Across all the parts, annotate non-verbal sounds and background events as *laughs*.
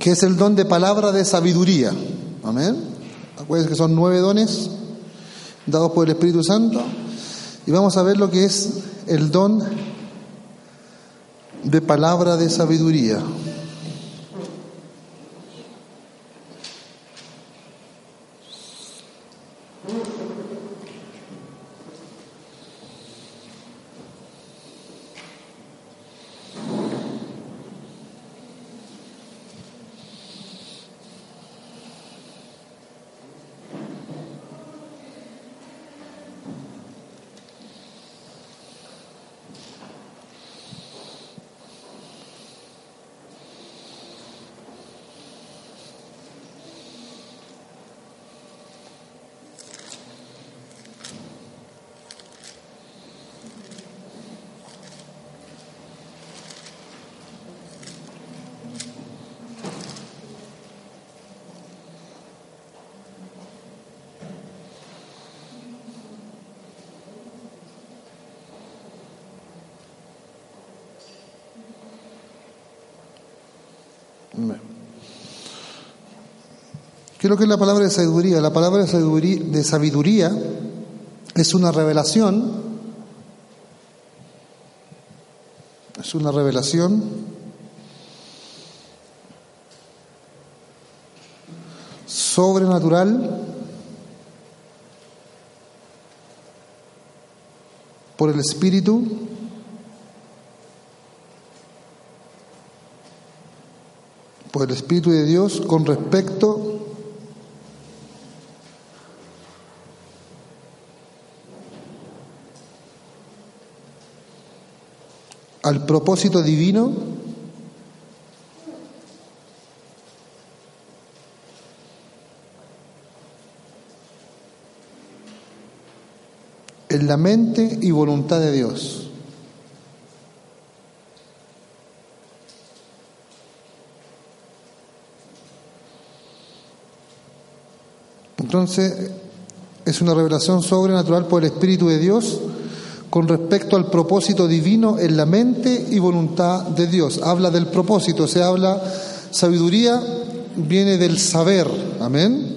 Que es el don de palabra de sabiduría. Amén. Acuérdense que son nueve dones dados por el Espíritu Santo. Y vamos a ver lo que es el don de palabra de sabiduría. ¿Qué es lo que es la palabra de sabiduría? La palabra de sabiduría, es una revelación, es una revelación sobrenatural por el Espíritu el Espíritu de Dios con respecto al propósito divino en la mente y voluntad de Dios. Entonces, es una revelación sobrenatural por el Espíritu de Dios con respecto al propósito divino en la mente y voluntad de Dios. Habla del propósito, se habla, sabiduría viene del saber, amén.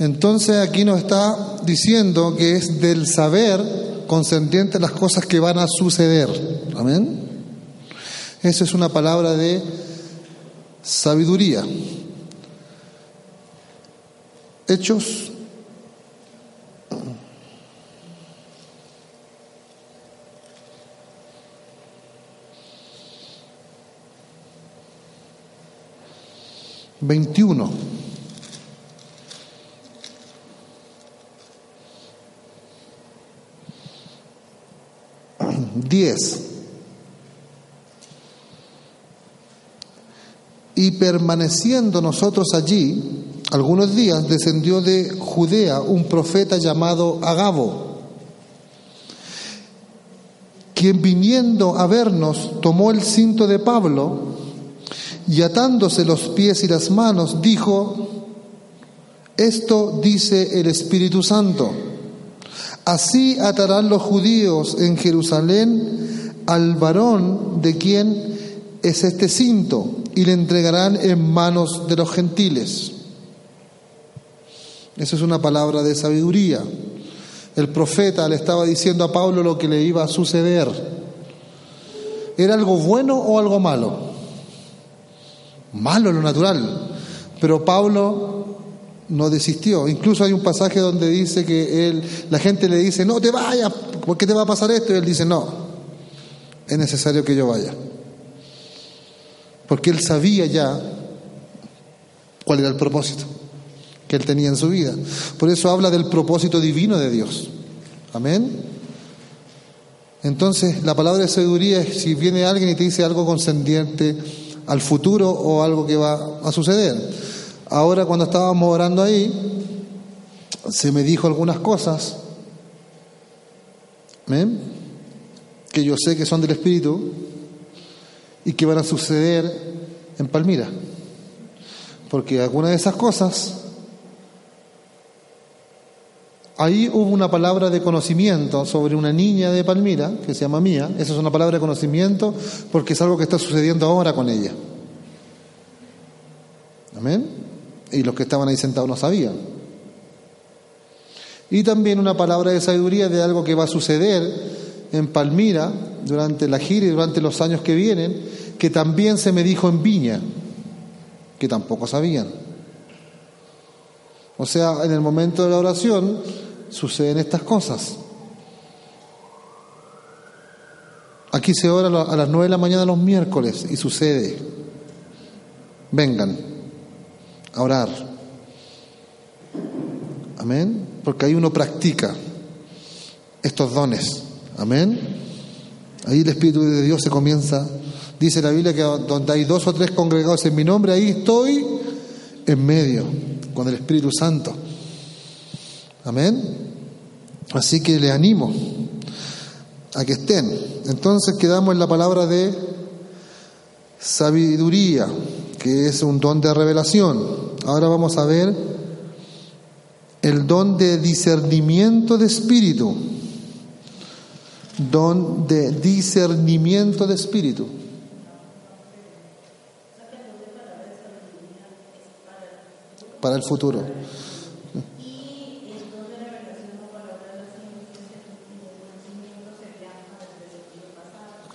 Entonces aquí nos está diciendo que es del saber consentiente las cosas que van a suceder, amén. Esa es una palabra de sabiduría. Hechos veintiuno. Diez. Y permaneciendo nosotros allí, algunos días descendió de Judea un profeta llamado Agabo, quien viniendo a vernos tomó el cinto de Pablo y atándose los pies y las manos dijo, esto dice el Espíritu Santo, así atarán los judíos en Jerusalén al varón de quien es este cinto y le entregarán en manos de los gentiles. Esa es una palabra de sabiduría. El profeta le estaba diciendo a Pablo lo que le iba a suceder. ¿Era algo bueno o algo malo? Malo lo natural. Pero Pablo no desistió. Incluso hay un pasaje donde dice que él, la gente le dice, no te vayas, ¿por qué te va a pasar esto? Y él dice, no, es necesario que yo vaya. Porque él sabía ya cuál era el propósito que él tenía en su vida. Por eso habla del propósito divino de Dios. Amén. Entonces, la palabra de sabiduría es si viene alguien y te dice algo conscendiente al futuro o algo que va a suceder. Ahora cuando estábamos orando ahí, se me dijo algunas cosas que yo sé que son del Espíritu y que van a suceder en Palmira. Porque algunas de esas cosas, ahí hubo una palabra de conocimiento sobre una niña de Palmira, que se llama Mía, esa es una palabra de conocimiento porque es algo que está sucediendo ahora con ella. Amén. Y los que estaban ahí sentados no sabían. Y también una palabra de sabiduría de algo que va a suceder en Palmira durante la gira y durante los años que vienen, que también se me dijo en Viña, que tampoco sabían. O sea, en el momento de la oración suceden estas cosas. Aquí se ora a las nueve de la mañana los miércoles y sucede. Vengan a orar. Amén. Porque ahí uno practica estos dones. Amén. Ahí el Espíritu de Dios se comienza. Dice la Biblia que donde hay dos o tres congregados en mi nombre, ahí estoy en medio con el Espíritu Santo. Amén. Así que le animo a que estén. Entonces quedamos en la palabra de sabiduría, que es un don de revelación. Ahora vamos a ver el don de discernimiento de espíritu don de discernimiento de espíritu. Para el futuro.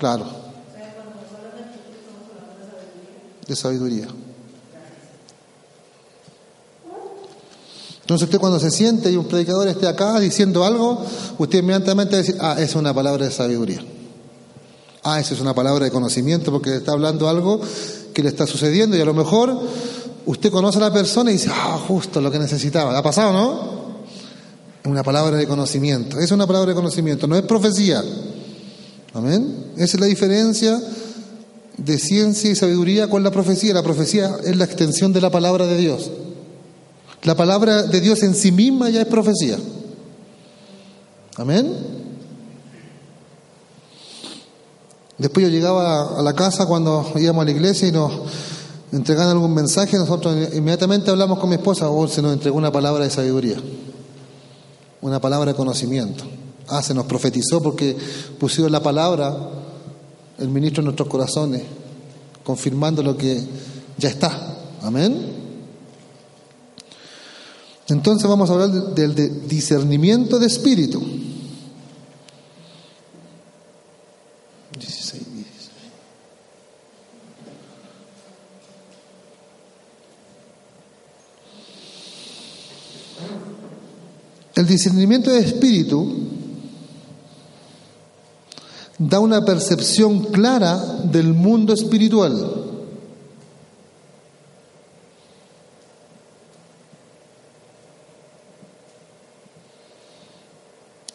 Claro. De sabiduría. Entonces usted cuando se siente y un predicador esté acá diciendo algo, usted inmediatamente dice, ah, es una palabra de sabiduría. Ah, esa es una palabra de conocimiento porque está hablando algo que le está sucediendo y a lo mejor usted conoce a la persona y dice, ah, justo lo que necesitaba. ¿Ha pasado, no? Una palabra de conocimiento. Es una palabra de conocimiento, no es profecía. Amén. Esa es la diferencia de ciencia y sabiduría con la profecía. La profecía es la extensión de la palabra de Dios. La palabra de Dios en sí misma ya es profecía. Amén. Después yo llegaba a la casa cuando íbamos a la iglesia y nos entregaban algún mensaje, nosotros inmediatamente hablamos con mi esposa, o oh, se nos entregó una palabra de sabiduría, una palabra de conocimiento. Ah, se nos profetizó porque pusieron la palabra el ministro en nuestros corazones, confirmando lo que ya está. Amén. Entonces vamos a hablar del discernimiento de espíritu. 16, El discernimiento de espíritu da una percepción clara del mundo espiritual.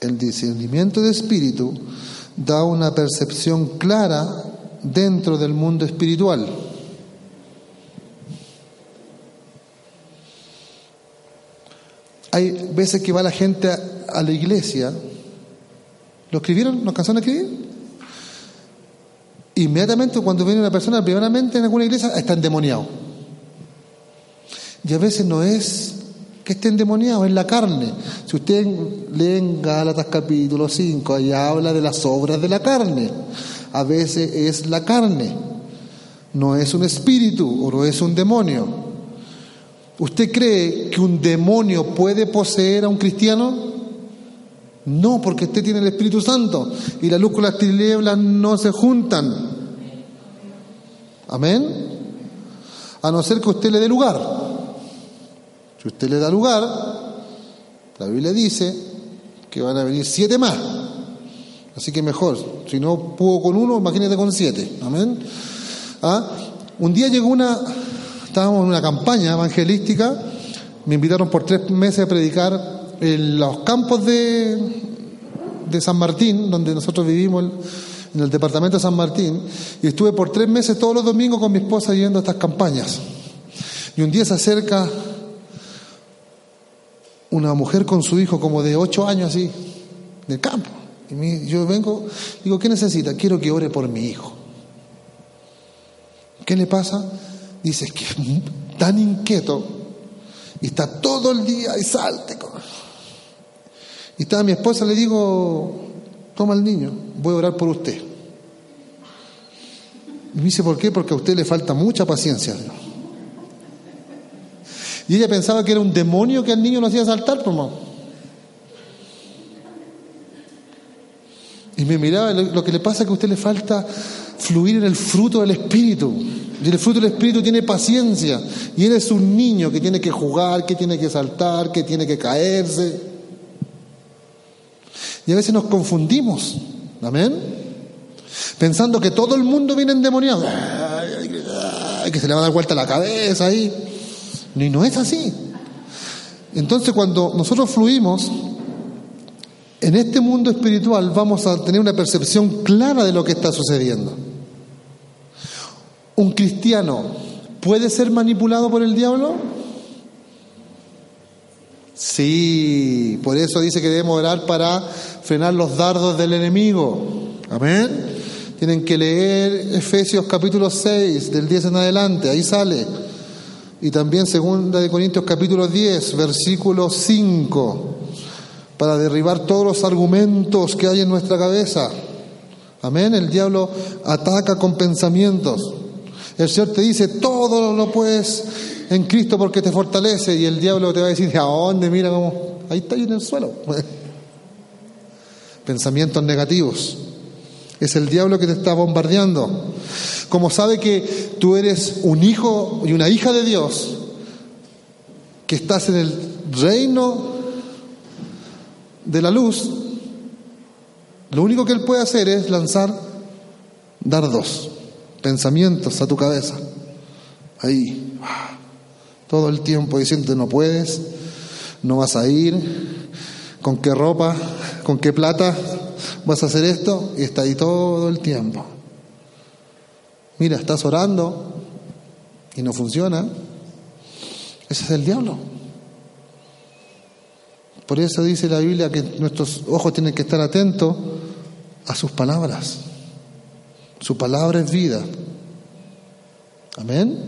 El discernimiento de espíritu da una percepción clara dentro del mundo espiritual. Hay veces que va la gente a, la iglesia. ¿Lo escribieron? ¿Nos cansaron de escribir? Inmediatamente cuando viene una persona, primeramente en alguna iglesia, está endemoniado. Y a veces no es que esté endemoniado, en la carne. Si usted lee en Gálatas capítulo 5, allá habla de las obras de la carne. A veces es la carne, no es un espíritu o no es un demonio. ¿Usted cree que un demonio puede poseer a un cristiano? No, porque usted tiene el Espíritu Santo y la luz con las tinieblas no se juntan. Amén. A no ser que usted le dé lugar. Si usted le da lugar, la Biblia dice que van a venir siete más. Así que mejor, si no pudo con uno, imagínate con siete. Amén. ¿Ah? Un día llegó una, estábamos en una campaña evangelística, me invitaron por tres meses a predicar en los campos de, de San Martín, donde nosotros vivimos en el departamento de San Martín y estuve por tres meses todos los domingos con mi esposa yendo a estas campañas. Y un día se acerca una mujer con su hijo como de ocho años así, del campo. Y yo vengo, digo, ¿qué necesita? Quiero que ore por mi hijo. ¿Qué le pasa? Dice, que es tan inquieto y está todo el día y salte. Y estaba mi esposa, le digo, toma el niño, voy a orar por usted. Y me dice, ¿por qué? Porque a usted le falta mucha paciencia. Y ella pensaba que era un demonio que al niño lo hacía saltar, por más. Y me miraba, lo que le pasa es que a usted le falta fluir en el fruto del Espíritu. Y el fruto del Espíritu tiene paciencia. Y él es un niño que tiene que jugar, que tiene que saltar, que tiene que caerse. Y a veces nos confundimos. Amén. Pensando que todo el mundo viene endemoniado. Que se le va a dar vuelta la cabeza ahí. Y no es así. Entonces cuando nosotros fluimos en este mundo espiritual vamos a tener una percepción clara de lo que está sucediendo. ¿Un cristiano puede ser manipulado por el diablo? Sí, por eso dice que debemos orar para frenar los dardos del enemigo. Amén. Tienen que leer Efesios capítulo 6, del 10 en adelante, ahí sale. Y también segunda de Corintios capítulo 10, versículo 5 para derribar todos los argumentos que hay en nuestra cabeza. Amén. El diablo ataca con pensamientos. El Señor te dice, todo lo puedes en Cristo porque te fortalece. Y el diablo te va a decir, ¿a dónde? Mira cómo. Ahí está ahí en el suelo. *laughs* Pensamientos negativos. Es el diablo que te está bombardeando. Como sabe que tú eres un hijo y una hija de Dios, que estás en el reino de la luz, lo único que él puede hacer es lanzar dardos, pensamientos a tu cabeza. Ahí, todo el tiempo diciendo no puedes, no vas a ir, con qué ropa, con qué plata vas a hacer esto, y está ahí todo el tiempo. Mira, estás orando y no funciona. Ese es el diablo. Por eso dice la Biblia que nuestros ojos tienen que estar atentos a sus palabras. Su palabra es vida. Amén.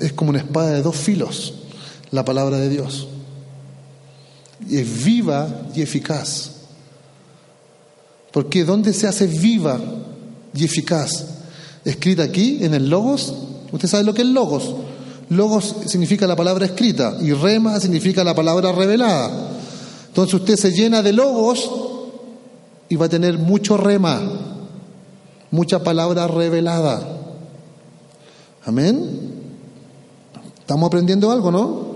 Es como una espada de dos filos, la palabra de Dios. Es viva y eficaz. Porque ¿dónde se hace viva y eficaz? Escrita aquí, en el Logos. ¿Usted sabe lo que es Logos? Logos significa la palabra escrita y rema significa la palabra revelada. Entonces usted se llena de logos y va a tener mucho rema, mucha palabra revelada. Amén. Estamos aprendiendo algo, ¿no?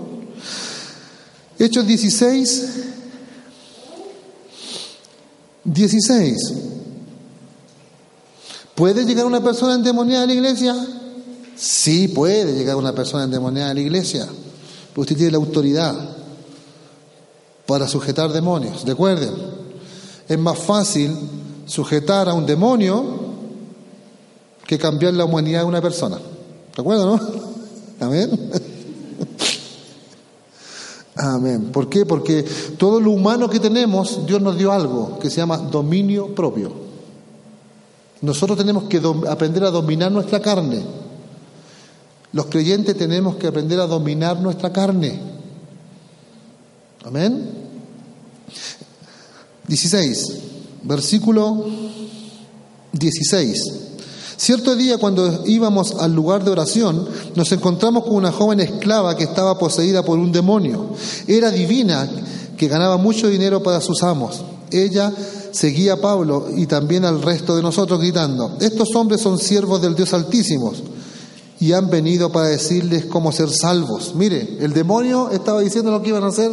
Hechos 16, 16. ¿Puede llegar una persona endemoniada a la iglesia? Sí puede llegar una persona endemoniada a la iglesia, usted tiene la autoridad para sujetar demonios. Recuerden, es más fácil sujetar a un demonio que cambiar la humanidad de una persona. ¿De acuerdo, no? *laughs* Amén. Amén. ¿Por qué? Porque todo lo humano que tenemos, Dios nos dio algo que se llama dominio propio. Nosotros tenemos que aprender a dominar nuestra carne. Los creyentes tenemos que aprender a dominar nuestra carne. Amén. 16, versículo 16. Cierto día cuando íbamos al lugar de oración, nos encontramos con una joven esclava que estaba poseída por un demonio. Era divina, que ganaba mucho dinero para sus amos. Ella seguía a Pablo y también al resto de nosotros gritando, estos hombres son siervos del Dios Altísimo y han venido para decirles cómo ser salvos. Mire, el demonio estaba diciendo lo que iban a hacer.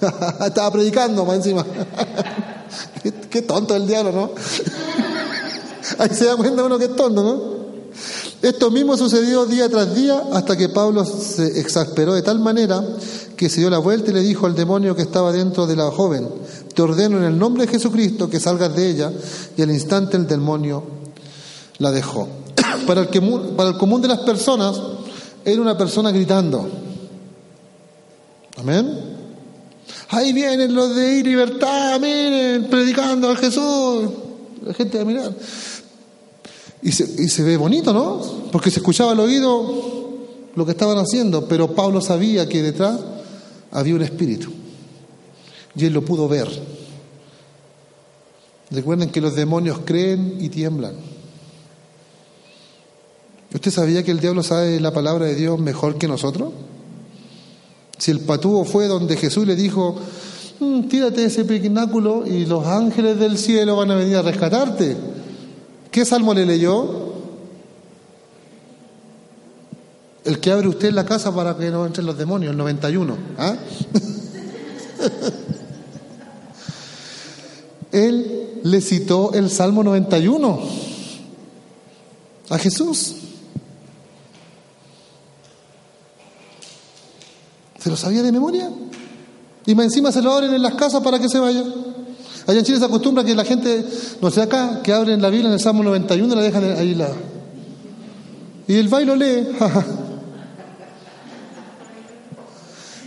*laughs* estaba predicando más encima. *laughs* qué, tonto el diablo, ¿no? Ahí se da cuenta uno que es tonto, ¿no? Esto mismo sucedió día tras día hasta que Pablo se exasperó de tal manera que se dio la vuelta y le dijo al demonio que estaba dentro de la joven, te ordeno en el nombre de Jesucristo que salgas de ella. Y al instante el demonio la dejó. *coughs* Para el, común de las personas, era una persona gritando. Amén. Ahí vienen los de libertad, miren, predicando a Jesús. La gente va a mirar. Y se, y se ve bonito, ¿no? Porque se escuchaba al oído lo que estaban haciendo, pero Pablo sabía que detrás había un espíritu. Y él lo pudo ver. Recuerden que los demonios creen y tiemblan. ¿Usted sabía que el diablo sabe la palabra de Dios mejor que nosotros? Si el patúo fue donde Jesús le dijo, mm, tírate ese pináculo y los ángeles del cielo van a venir a rescatarte. ¿Qué salmo le leyó? El que abre usted la casa para que no entren los demonios, el 91. ¿ah? *laughs* Él le citó el Salmo 91 a Jesús. ¿Se lo sabía de memoria? Y más encima se lo abren en las casas para que se vaya. Allá en Chile se acostumbra que la gente, no sé acá, que abren la Biblia en el Salmo 91 y la dejan ahí la. Y el bailo lee. *laughs*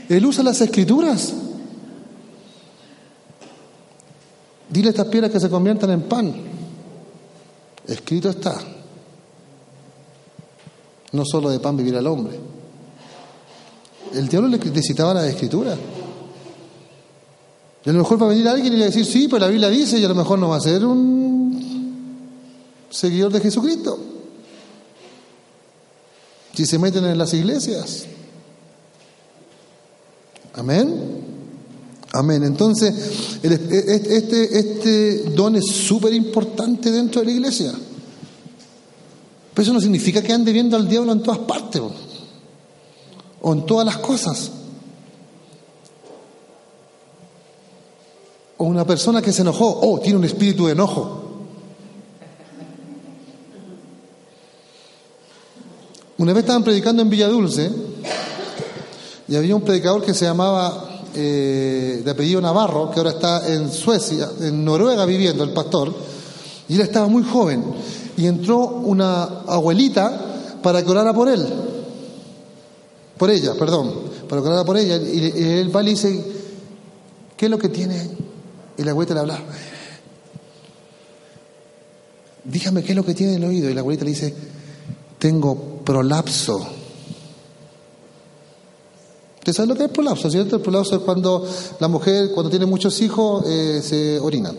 Él usa las escrituras. Dile a estas piedras que se conviertan en pan. Escrito está. No solo de pan vivir al hombre. El diablo le necesitaba la escritura. Y a lo mejor va a venir alguien y va a decir, sí, pero la Biblia dice, y a lo mejor no va a ser un seguidor de Jesucristo. Si se meten en las iglesias. Amén. Amén. Entonces, e, e, este, este don es súper importante dentro de la iglesia. Pero eso no significa que ande viendo al diablo en todas partes o en todas las cosas. O una persona que se enojó, oh, tiene un espíritu de enojo. Una vez estaban predicando en Villa Dulce y había un predicador que se llamaba eh, de apellido Navarro, que ahora está en Suecia, en Noruega viviendo, el pastor, y él estaba muy joven. Y entró una abuelita para que orara por él por ella, perdón, para que por ella. Y, él va y le dice, ¿qué es lo que tiene? Y la abuelita le habla, dígame qué es lo que tiene en el oído. Y la abuelita le dice, tengo prolapso. ¿Usted sabe lo que es prolapso, cierto? El prolapso es cuando la mujer, cuando tiene muchos hijos, eh, se orina.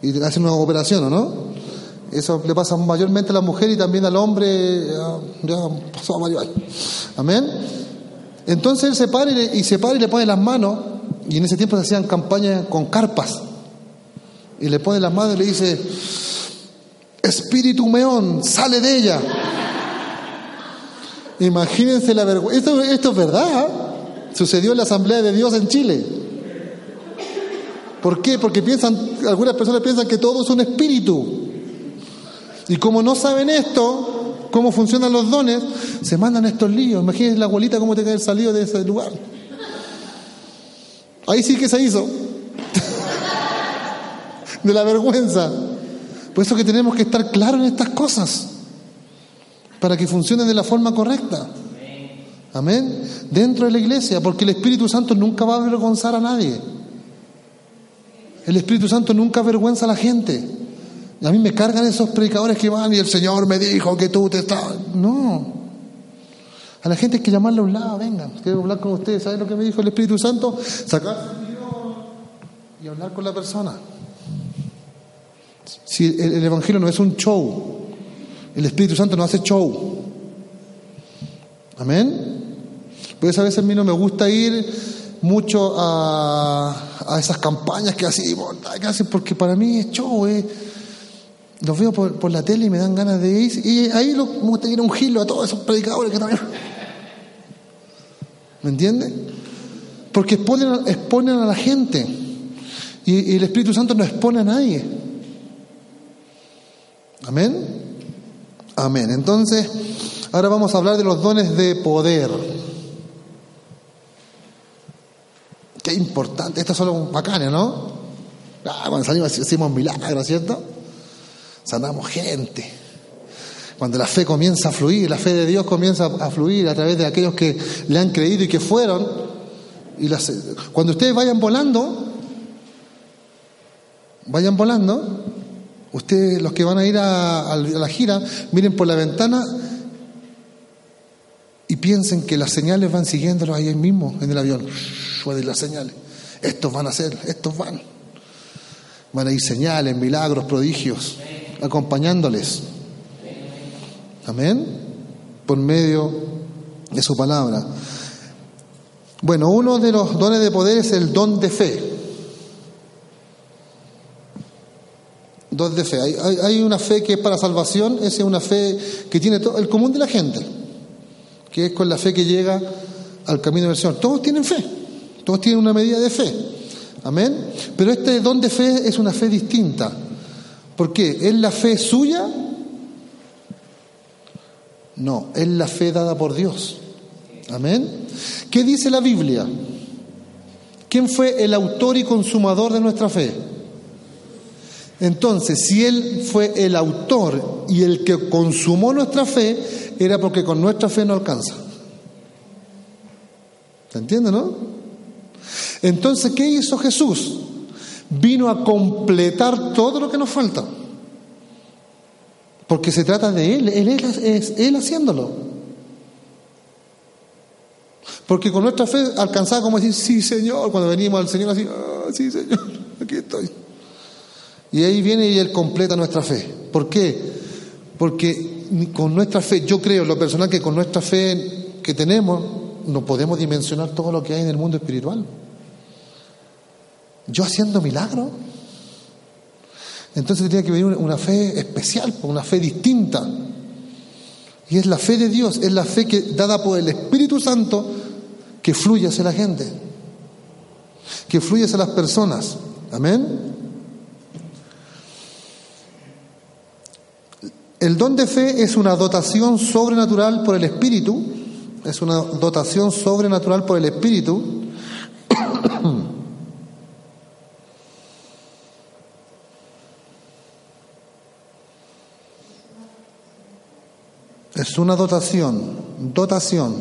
Y hacen una operación, ¿no? Eso le pasa mayormente a la mujer y también al hombre, ya, pasó a mayor. Amén. Entonces él se para y, se para y le pone las manos, y en ese tiempo se hacían campañas con carpas, y le pone las manos y le dice, Espíritu meón, sale de ella. Imagínense la vergüenza. Esto, esto es verdad. Sucedió en la Asamblea de Dios en Chile. ¿Por qué? Porque piensan, algunas personas piensan que todo es un espíritu. Y como no saben esto, cómo funcionan los dones, se mandan estos líos. Imagínense la abuelita cómo te cae el salido de ese lugar. Ahí sí que se hizo. de la vergüenza. Por eso que tenemos que estar claros en estas cosas. Para que funcionen de la forma correcta. Amén. Dentro de la iglesia, porque el Espíritu Santo nunca va a avergonzar a nadie. El Espíritu Santo nunca avergüenza a la gente. A mí me cargan esos predicadores que van y el Señor me dijo que tú te estás. No. A la gente hay que llamarle a un lado, vengan, quiero hablar con ustedes. ¿Saben lo que me dijo el Espíritu Santo? Sacar y hablar con la persona. Si el, el, Evangelio no es un show, el Espíritu Santo no hace show. Amén. Pues a veces a mí no me gusta ir mucho a, a esas campañas que hacen, que hacen porque para mí es show, es los veo por, la tele y me dan ganas de ir. Y ahí lo, me gusta ir a un gilo a todos esos predicadores que también. ¿Me entiende? Porque exponen, a la gente. Y, el Espíritu Santo no expone a nadie. Amén. Amén. Entonces, ahora vamos a hablar de los dones de poder. Qué importante. Estas son los bacanes, ¿no? Ah, cuando salimos hacemos milagros, ¿cierto? Sanamos gente. Cuando la fe comienza a fluir, la fe de Dios comienza a fluir a través de aquellos que le han creído y que fueron. Y cuando ustedes vayan volando, vayan volando, ustedes los que van a ir a, la gira, miren por la ventana y piensen que las señales van siguiéndolos ahí mismo en el avión. las señales. Estos van a ser, estos van. Van a ir señales, milagros, prodigios, acompañándoles. Amén. Por medio de su palabra. Bueno, uno de los dones de poder es el don de fe. Don de fe. Hay, una fe que es para salvación, esa es una fe que tiene todo, el común de la gente, que es con la fe que llega al camino del Señor. Todos tienen fe, todos tienen una medida de fe. Amén. Pero este don de fe es una fe distinta. ¿Por qué? ¿Es la fe suya? No, es la fe dada por Dios. Amén. ¿Qué dice la Biblia? ¿Quién fue el autor y consumador de nuestra fe? Entonces, si Él fue el autor y el que consumó nuestra fe, era porque con nuestra fe no alcanza. ¿Se entiende, no? Entonces, ¿qué hizo Jesús? Vino a completar todo lo que nos falta. Porque se trata de Él, Él es Él haciéndolo. Porque con nuestra fe alcanzaba como decir, sí Señor, cuando venimos al Señor así, ah, sí Señor, *laughs* aquí estoy. Y ahí viene y Él completa nuestra fe. ¿Por qué? Porque con nuestra fe, yo creo, lo personal, que con nuestra fe que tenemos, no podemos dimensionar todo lo que hay en el mundo espiritual yo haciendo milagros. Entonces tenía que venir una fe especial, una fe distinta. Y es la fe de Dios, es la fe que dada por el Espíritu Santo que fluye hacia la gente, que fluye hacia las personas. Amén. El don de fe es una dotación sobrenatural por el Espíritu, es una dotación sobrenatural por el Espíritu Es una dotación, dotación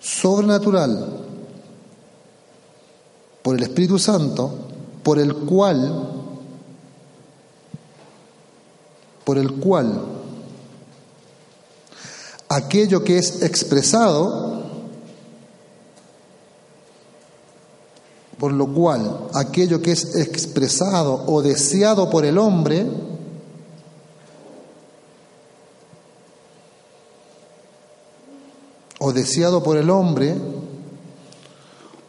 sobrenatural por el Espíritu Santo, por el cual, por el cual aquello que es expresado, por lo cual aquello que es expresado o deseado por el hombre, o deseado por el hombre,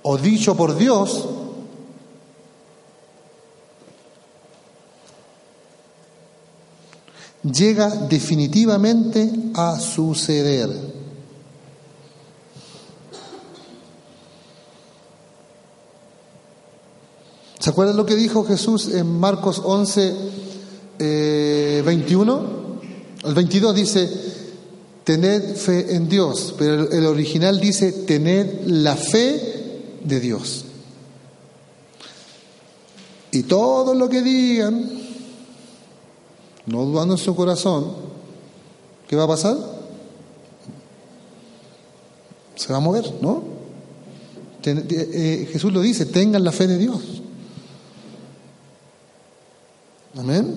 o dicho por Dios, llega definitivamente a suceder. ¿Se acuerdan lo que dijo Jesús en Marcos 11, 21? Eh, el 22 dice, tened fe en Dios, pero el original dice tened la fe de Dios. Y todo lo que digan, no dudando en su corazón, ¿qué va a pasar? Se va a mover, ¿no? Eh, eh, Jesús lo dice, tengan la fe de Dios. Amén.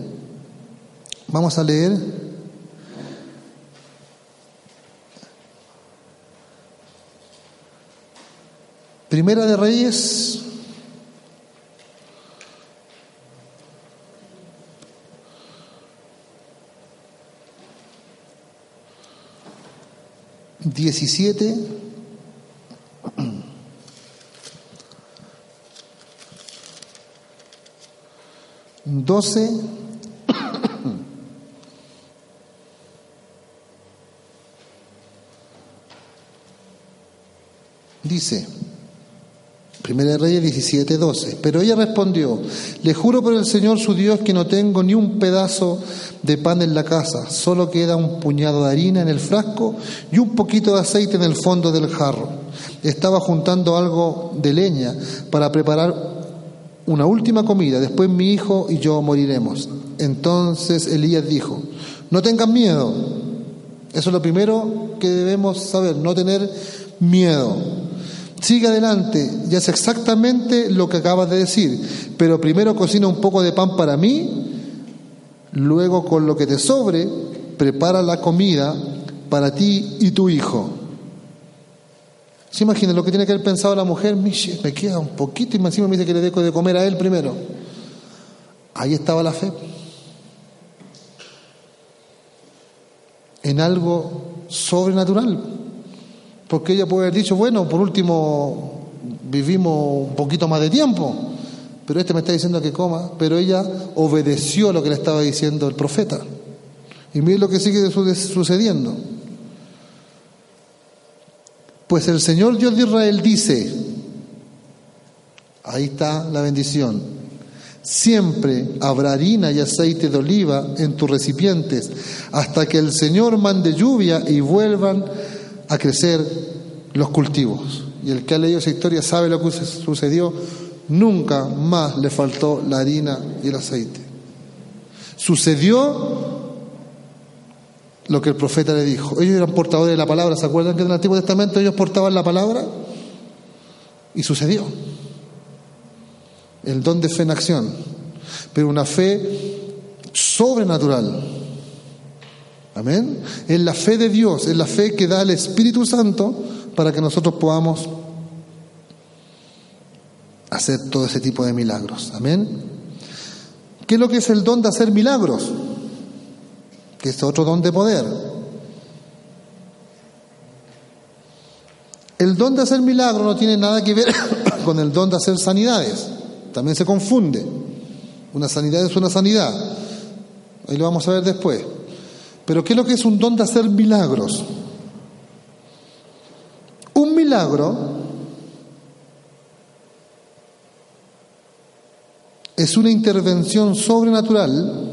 Vamos a leer Primera de Reyes. Diecisiete. Doce. Dice, Primera de Reyes 17, 12. Pero ella respondió, le juro por el Señor su Dios que no tengo ni un pedazo de pan en la casa, solo queda un puñado de harina en el frasco y un poquito de aceite en el fondo del jarro. Estaba juntando algo de leña para preparar una última comida, después mi hijo y yo moriremos. Entonces Elías dijo, no tengan miedo. Eso es lo primero que debemos saber, no tener miedo. Sigue adelante y hace exactamente lo que acabas de decir, pero primero cocina un poco de pan para mí, luego con lo que te sobre, prepara la comida para ti y tu hijo. ¿Se imagina lo que tiene que haber pensado la mujer? Me queda un poquito y encima me dice que le dejo de comer a él primero. Ahí estaba la fe. En algo sobrenatural. Porque ella puede haber dicho, bueno, por último vivimos un poquito más de tiempo, pero este me está diciendo que coma, pero ella obedeció lo que le estaba diciendo el profeta. Y miren lo que sigue sucediendo. Pues el Señor Dios de Israel dice, ahí está la bendición, siempre habrá harina y aceite de oliva en tus recipientes, hasta que el Señor mande lluvia y vuelvan a crecer los cultivos. Y el que ha leído esa historia sabe lo que sucedió, nunca más le faltó la harina y el aceite. Sucedió lo que el profeta le dijo. Ellos eran portadores de la palabra, ¿se acuerdan que en el Antiguo Testamento ellos portaban la palabra? Y sucedió. El don de fe en acción, pero una fe sobrenatural. Amén. Es la fe de Dios, es la fe que da el Espíritu Santo para que nosotros podamos hacer todo ese tipo de milagros. Amén. ¿Qué es lo que es el don de hacer milagros? que es otro don de poder. El don de hacer milagros no tiene nada que ver *coughs* con el don de hacer sanidades. También se confunde. Una sanidad es una sanidad. Ahí lo vamos a ver después. Pero ¿qué es lo que es un don de hacer milagros? Un milagro es una intervención sobrenatural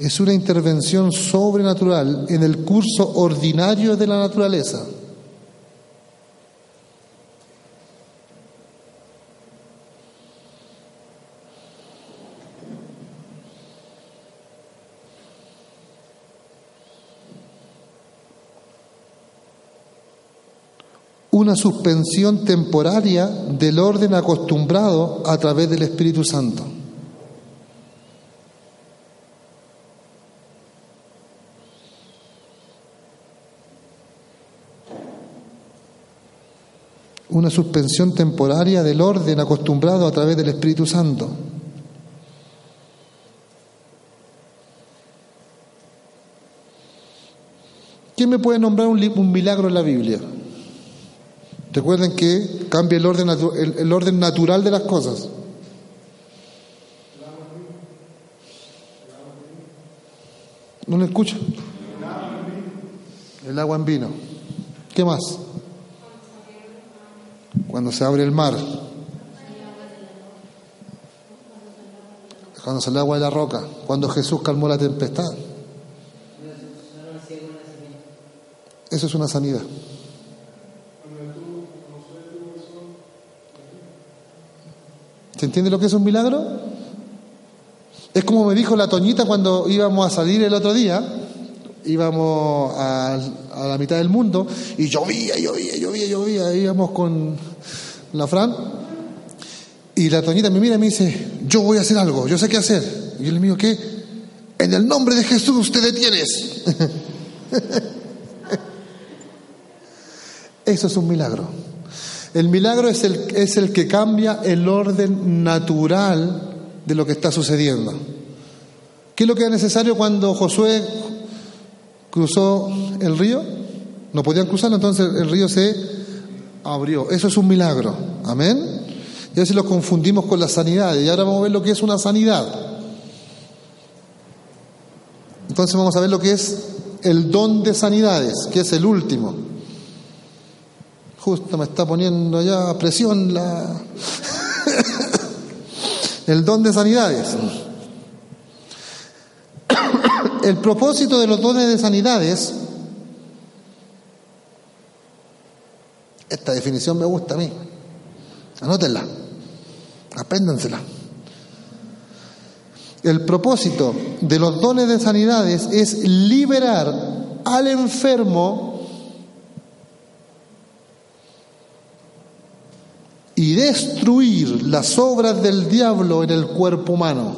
es una intervención sobrenatural en el curso ordinario de la naturaleza. Una suspensión temporaria del orden acostumbrado a través del Espíritu Santo. una suspensión temporaria del orden acostumbrado a través del Espíritu Santo. ¿Quién me puede nombrar un, milagro en la Biblia? Recuerden que cambia el orden, el orden natural de las cosas. ¿No lo escucha? El agua en vino. ¿Qué más? cuando se abre el mar, cuando sale agua de la roca, cuando Jesús calmó la tempestad. Eso es una sanidad. ¿Se entiende lo que es un milagro? Es como me dijo la Toñita cuando íbamos a salir el otro día, íbamos a, la mitad del mundo y llovía, llovía, llovía, llovía, íbamos con la Fran, y la Toñita me mira y me dice, yo voy a hacer algo, yo sé qué hacer. Y yo le digo, ¿qué? En el nombre de Jesús te detienes. *laughs* Eso es un milagro. El milagro es el, es el que cambia el orden natural de lo que está sucediendo. ¿Qué es lo que es necesario cuando Josué cruzó el río? No podían cruzarlo, entonces el río se abrió. Eso es un milagro. Amén. Y a lo confundimos con la sanidad. Y ahora vamos a ver lo que es una sanidad. Entonces vamos a ver lo que es el don de sanidades, que es el último. Justo me está poniendo ya presión la... *laughs* el don de sanidades. *coughs* El propósito de los dones de sanidades definición me gusta a mí. Anótenla, apréndansela. El propósito de los dones de sanidades es liberar al enfermo y destruir las obras del diablo en el cuerpo humano.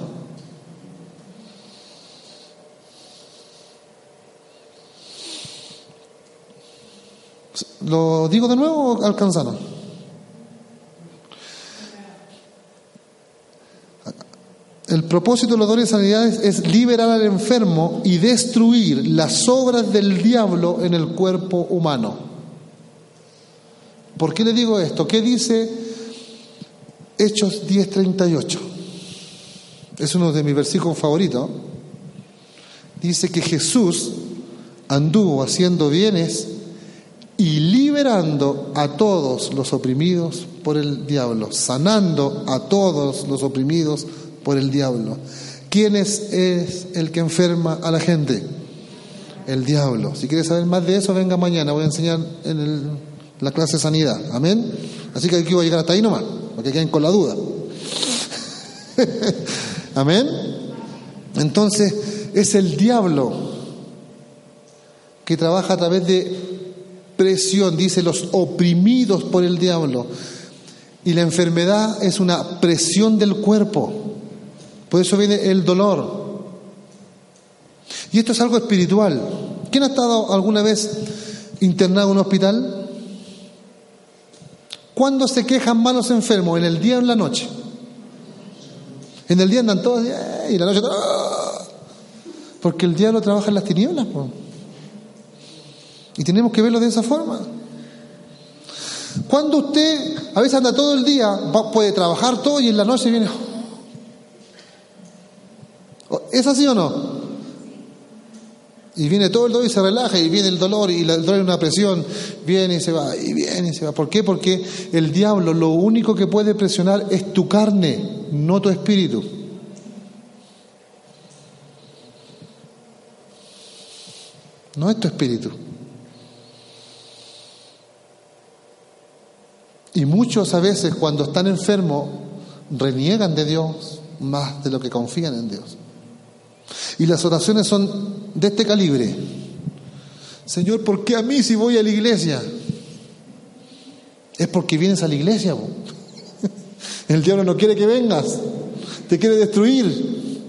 ¿Lo digo de nuevo o alcanzaron? El propósito de los dones de sanidades es liberar al enfermo y destruir las obras del diablo en el cuerpo humano. ¿Por qué le digo esto? ¿Qué dice Hechos 10:38? Es uno de mis versículos favoritos. Dice que Jesús anduvo haciendo bienes y liberando a todos los oprimidos por el diablo, sanando a todos los oprimidos por el diablo. ¿Quién es, el que enferma a la gente? El diablo. Si quieres saber más de eso, venga mañana. Voy a enseñar en la clase de sanidad. Amén. Así que aquí voy a llegar hasta ahí nomás, para que queden con la duda. *laughs* Amén. Entonces, es el diablo que trabaja a través de presión, dice los oprimidos por el diablo. Y la enfermedad es una presión del cuerpo. Por eso viene el dolor. Y esto es algo espiritual. ¿Quién ha estado alguna vez internado en un hospital? ¿Cuándo se quejan malos enfermos? ¿En el día o en la noche? En el día andan todos y en la noche. ¡ah! Porque el diablo trabaja en las tinieblas. Y tenemos que verlo de esa forma. Cuando usted a veces anda todo el día, puede trabajar todo y en la noche viene... ¿Es así o no? Y viene todo el dolor y se relaja, y viene el dolor y el dolor y una presión, viene y se va, y viene y se va. ¿Por qué? Porque el diablo lo único que puede presionar es tu carne, no tu espíritu. No es tu espíritu. Y muchos a veces cuando están enfermos reniegan de Dios más de lo que confían en Dios. Y las oraciones son de este calibre. Señor, ¿por qué a mí si voy a la iglesia? Es porque vienes a la iglesia. *laughs* El diablo no quiere que vengas. Te quiere destruir.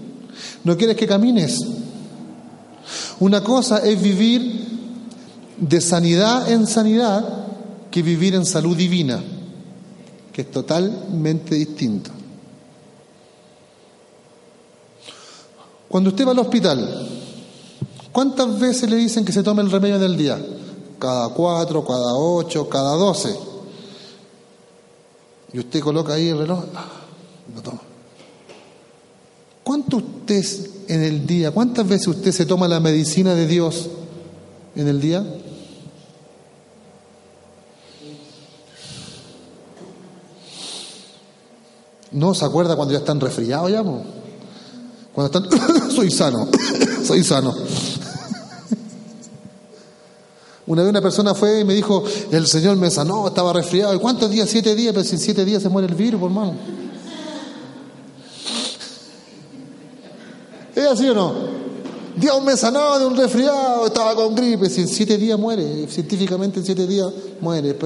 No quieres que camines. Una cosa es vivir de sanidad en sanidad que vivir en salud divina que es totalmente distinto. Cuando usted va al hospital, ¿cuántas veces le dicen que se tome el remedio del día? Cada cuatro, cada ocho, cada doce. Y usted coloca ahí el reloj, ah, lo toma. ¿Cuánto usted en el día, cuántas veces usted se toma la medicina de Dios en el día? ¿No se acuerda cuando ya están resfriados ya? Cuando están, *coughs* soy sano, *coughs* soy sano. Una vez una persona fue y me dijo, el Señor me sanó, estaba resfriado. ¿Y cuántos días? Siete días, pero si en siete días se muere el virus, hermano. ¿Es así o no? Dios me sanó de un resfriado, estaba con gripe. Si en siete días muere, científicamente en siete días muere.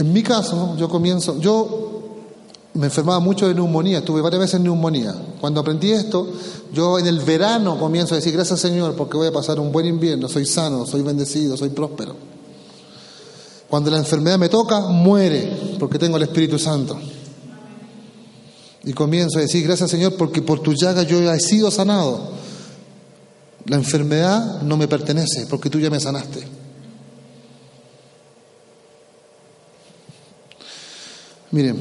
En mi caso, yo comienzo, yo me enfermaba mucho de neumonía, estuve varias veces en neumonía. Cuando aprendí esto, yo en el verano comienzo a decir, gracias Señor, porque voy a pasar un buen invierno, soy sano, soy bendecido, soy próspero. Cuando la enfermedad me toca, muere, porque tengo el Espíritu Santo. Y comienzo a decir, gracias Señor, porque por tu llaga yo he sido sanado. La enfermedad no me pertenece, porque tú ya me sanaste. Miren,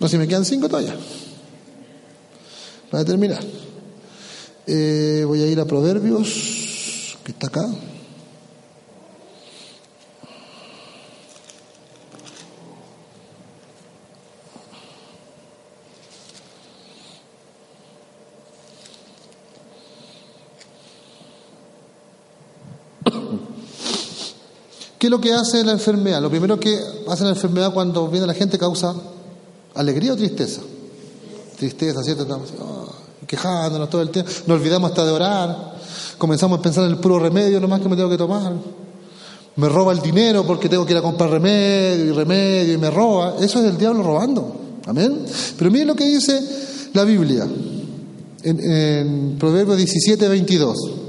no si me quedan cinco todavía para terminar. Eh, voy a ir a Proverbios, que está acá. ¿Qué es lo que hace la enfermedad? Lo primero que hace la enfermedad cuando viene la gente causa alegría o tristeza. Tristeza, ¿cierto? Estamos oh, quejándonos todo el tiempo. Nos olvidamos hasta de orar. Comenzamos a pensar en el puro remedio nomás que me tengo que tomar. Me roba el dinero porque tengo que ir a comprar remedio y remedio y me roba. Eso es el diablo robando. Amén. Pero miren lo que dice la Biblia en, en Proverbios 17, 22.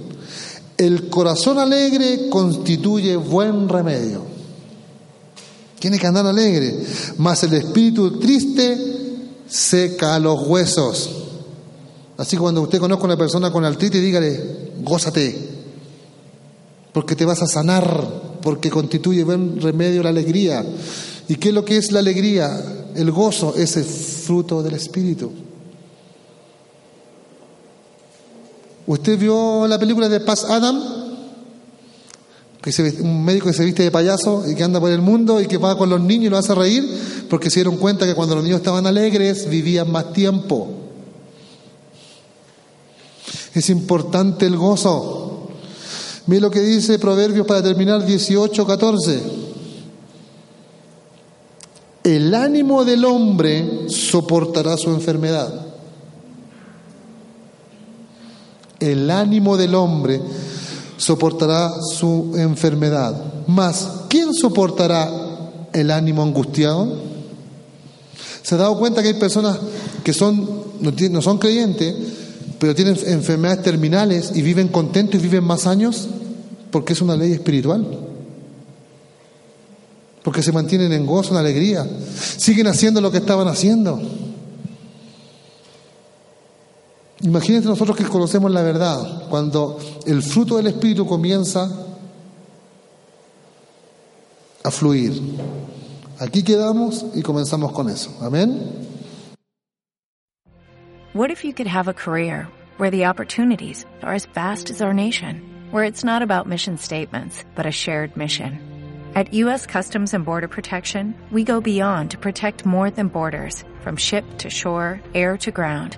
El corazón alegre constituye buen remedio. Tiene que andar alegre, mas el espíritu triste seca los huesos. Así que cuando usted conozca a una persona con artritis, dígale, gózate, porque te vas a sanar, porque constituye buen remedio la alegría. ¿Y qué es lo que es la alegría? El gozo es el fruto del espíritu. ¿Usted vio la película de Paz Adam? Que se, un médico que se viste de payaso y que anda por el mundo y que va con los niños y los hace reír porque se dieron cuenta que cuando los niños estaban alegres vivían más tiempo. Es importante el gozo. Mire lo que dice Proverbios para terminar 18, 14. El ánimo del hombre soportará su enfermedad el ánimo del hombre soportará su enfermedad. Mas, ¿quién soportará el ánimo angustiado? ¿Se ha dado cuenta que hay personas que son, no, son creyentes, pero tienen enfermedades terminales y viven contentos y viven más años? Porque es una ley espiritual. Porque se mantienen en gozo, en alegría. Siguen haciendo lo que estaban haciendo. Imagínense nosotros que conocemos la verdad, cuando el fruto del Espíritu comienza a fluir. Aquí quedamos y comenzamos con eso. Amén. What if you could have a career where the opportunities are as vast as our nation, where it's not about mission statements, but a shared mission? At U.S. Customs and Border Protection, we go beyond to protect more than borders, from ship to shore, air to ground